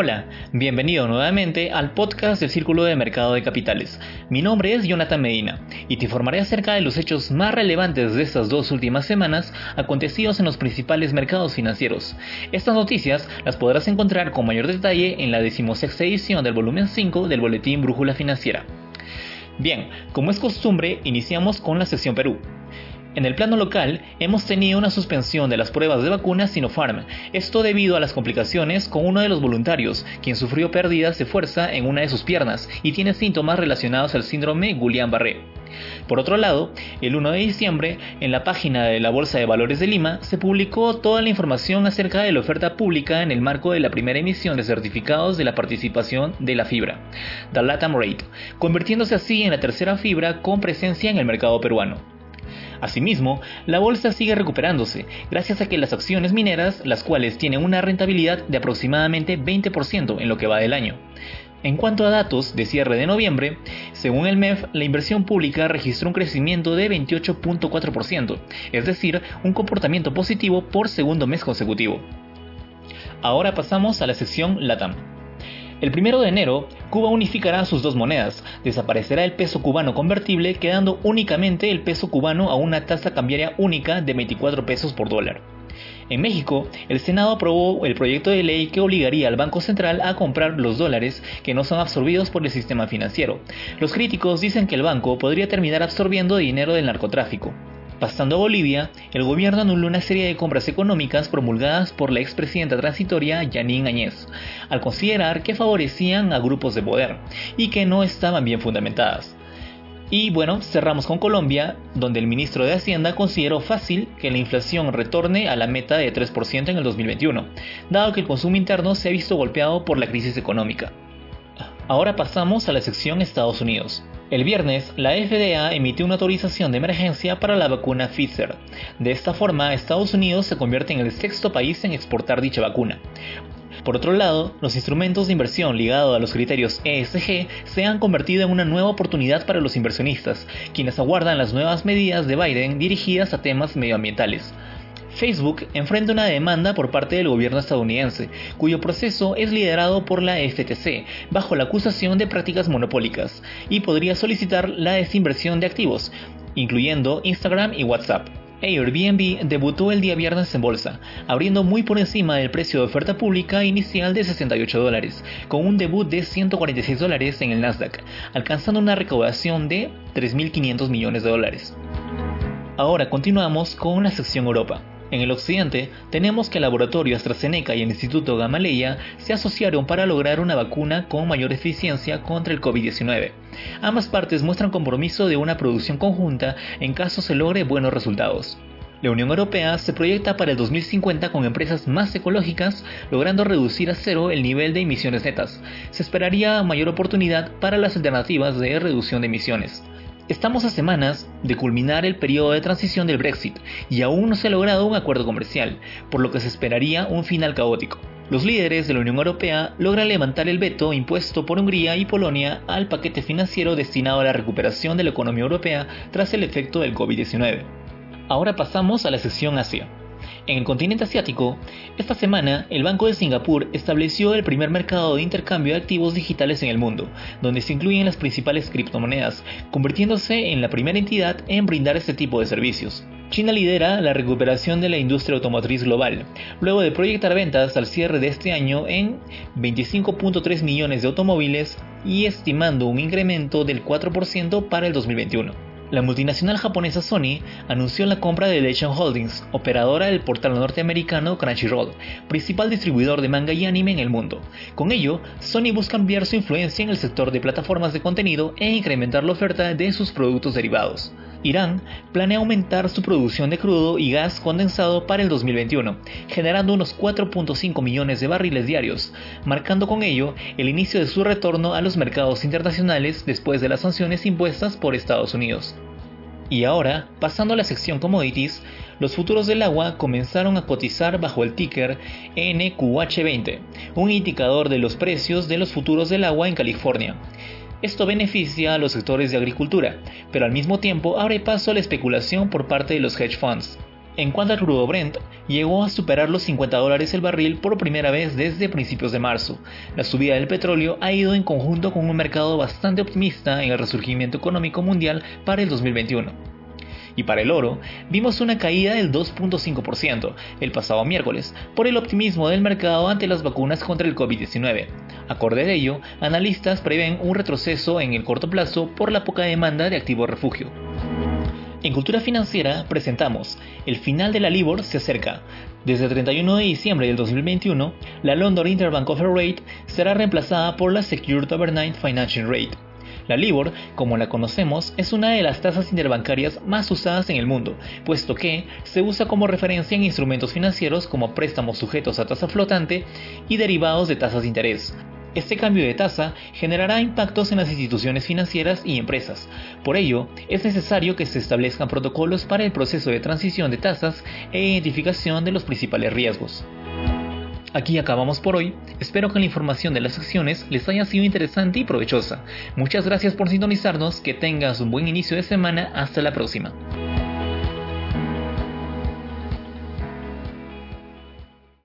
Hola, bienvenido nuevamente al podcast del Círculo de Mercado de Capitales. Mi nombre es Jonathan Medina y te informaré acerca de los hechos más relevantes de estas dos últimas semanas acontecidos en los principales mercados financieros. Estas noticias las podrás encontrar con mayor detalle en la decimosexta edición del volumen 5 del Boletín Brújula Financiera. Bien, como es costumbre, iniciamos con la sección Perú. En el plano local, hemos tenido una suspensión de las pruebas de vacunas Sinopharm, esto debido a las complicaciones con uno de los voluntarios, quien sufrió pérdidas de fuerza en una de sus piernas y tiene síntomas relacionados al síndrome Guillain-Barré. Por otro lado, el 1 de diciembre, en la página de la Bolsa de Valores de Lima, se publicó toda la información acerca de la oferta pública en el marco de la primera emisión de certificados de la participación de la fibra, The Latam Rate, convirtiéndose así en la tercera fibra con presencia en el mercado peruano. Asimismo, la bolsa sigue recuperándose, gracias a que las acciones mineras, las cuales tienen una rentabilidad de aproximadamente 20% en lo que va del año. En cuanto a datos de cierre de noviembre, según el MEF, la inversión pública registró un crecimiento de 28.4%, es decir, un comportamiento positivo por segundo mes consecutivo. Ahora pasamos a la sección LATAM. El primero de enero, Cuba unificará sus dos monedas, desaparecerá el peso cubano convertible, quedando únicamente el peso cubano a una tasa cambiaria única de 24 pesos por dólar. En México, el Senado aprobó el proyecto de ley que obligaría al Banco Central a comprar los dólares que no son absorbidos por el sistema financiero. Los críticos dicen que el banco podría terminar absorbiendo dinero del narcotráfico. Pasando a Bolivia, el gobierno anuló una serie de compras económicas promulgadas por la expresidenta transitoria Janine Añez, al considerar que favorecían a grupos de poder y que no estaban bien fundamentadas. Y bueno, cerramos con Colombia, donde el ministro de Hacienda consideró fácil que la inflación retorne a la meta de 3% en el 2021, dado que el consumo interno se ha visto golpeado por la crisis económica. Ahora pasamos a la sección Estados Unidos. El viernes, la FDA emitió una autorización de emergencia para la vacuna Pfizer. De esta forma, Estados Unidos se convierte en el sexto país en exportar dicha vacuna. Por otro lado, los instrumentos de inversión ligados a los criterios ESG se han convertido en una nueva oportunidad para los inversionistas, quienes aguardan las nuevas medidas de Biden dirigidas a temas medioambientales. Facebook enfrenta una demanda por parte del gobierno estadounidense, cuyo proceso es liderado por la FTC, bajo la acusación de prácticas monopólicas, y podría solicitar la desinversión de activos, incluyendo Instagram y WhatsApp. Airbnb debutó el día viernes en bolsa, abriendo muy por encima del precio de oferta pública inicial de 68 dólares, con un debut de 146 dólares en el Nasdaq, alcanzando una recaudación de 3.500 millones de dólares. Ahora continuamos con la sección Europa. En el occidente, tenemos que el laboratorio AstraZeneca y el Instituto Gamaleya se asociaron para lograr una vacuna con mayor eficiencia contra el COVID-19. Ambas partes muestran compromiso de una producción conjunta en caso se logre buenos resultados. La Unión Europea se proyecta para el 2050 con empresas más ecológicas, logrando reducir a cero el nivel de emisiones netas. Se esperaría mayor oportunidad para las alternativas de reducción de emisiones. Estamos a semanas de culminar el periodo de transición del Brexit y aún no se ha logrado un acuerdo comercial, por lo que se esperaría un final caótico. Los líderes de la Unión Europea logran levantar el veto impuesto por Hungría y Polonia al paquete financiero destinado a la recuperación de la economía europea tras el efecto del COVID-19. Ahora pasamos a la sección Asia. En el continente asiático, esta semana el Banco de Singapur estableció el primer mercado de intercambio de activos digitales en el mundo, donde se incluyen las principales criptomonedas, convirtiéndose en la primera entidad en brindar este tipo de servicios. China lidera la recuperación de la industria automotriz global, luego de proyectar ventas al cierre de este año en 25.3 millones de automóviles y estimando un incremento del 4% para el 2021. La multinacional japonesa Sony anunció la compra de Legend Holdings, operadora del portal norteamericano Crunchyroll, principal distribuidor de manga y anime en el mundo. Con ello, Sony busca ampliar su influencia en el sector de plataformas de contenido e incrementar la oferta de sus productos derivados. Irán planea aumentar su producción de crudo y gas condensado para el 2021, generando unos 4.5 millones de barriles diarios, marcando con ello el inicio de su retorno a los mercados internacionales después de las sanciones impuestas por Estados Unidos. Y ahora, pasando a la sección commodities, los futuros del agua comenzaron a cotizar bajo el ticker NQH20, un indicador de los precios de los futuros del agua en California. Esto beneficia a los sectores de agricultura, pero al mismo tiempo abre paso a la especulación por parte de los hedge funds. En cuanto al crudo Brent, llegó a superar los 50 dólares el barril por primera vez desde principios de marzo. La subida del petróleo ha ido en conjunto con un mercado bastante optimista en el resurgimiento económico mundial para el 2021. Y para el oro, vimos una caída del 2.5% el pasado miércoles por el optimismo del mercado ante las vacunas contra el COVID-19. Acorde de ello, analistas prevén un retroceso en el corto plazo por la poca demanda de activo refugio. En Cultura Financiera presentamos El final de la LIBOR se acerca. Desde el 31 de diciembre del 2021, la London Interbank Offer Rate será reemplazada por la Secured Overnight Financial Rate. La LIBOR, como la conocemos, es una de las tasas interbancarias más usadas en el mundo, puesto que se usa como referencia en instrumentos financieros como préstamos sujetos a tasa flotante y derivados de tasas de interés, este cambio de tasa generará impactos en las instituciones financieras y empresas. Por ello, es necesario que se establezcan protocolos para el proceso de transición de tasas e identificación de los principales riesgos. Aquí acabamos por hoy. Espero que la información de las acciones les haya sido interesante y provechosa. Muchas gracias por sintonizarnos. Que tengas un buen inicio de semana. Hasta la próxima.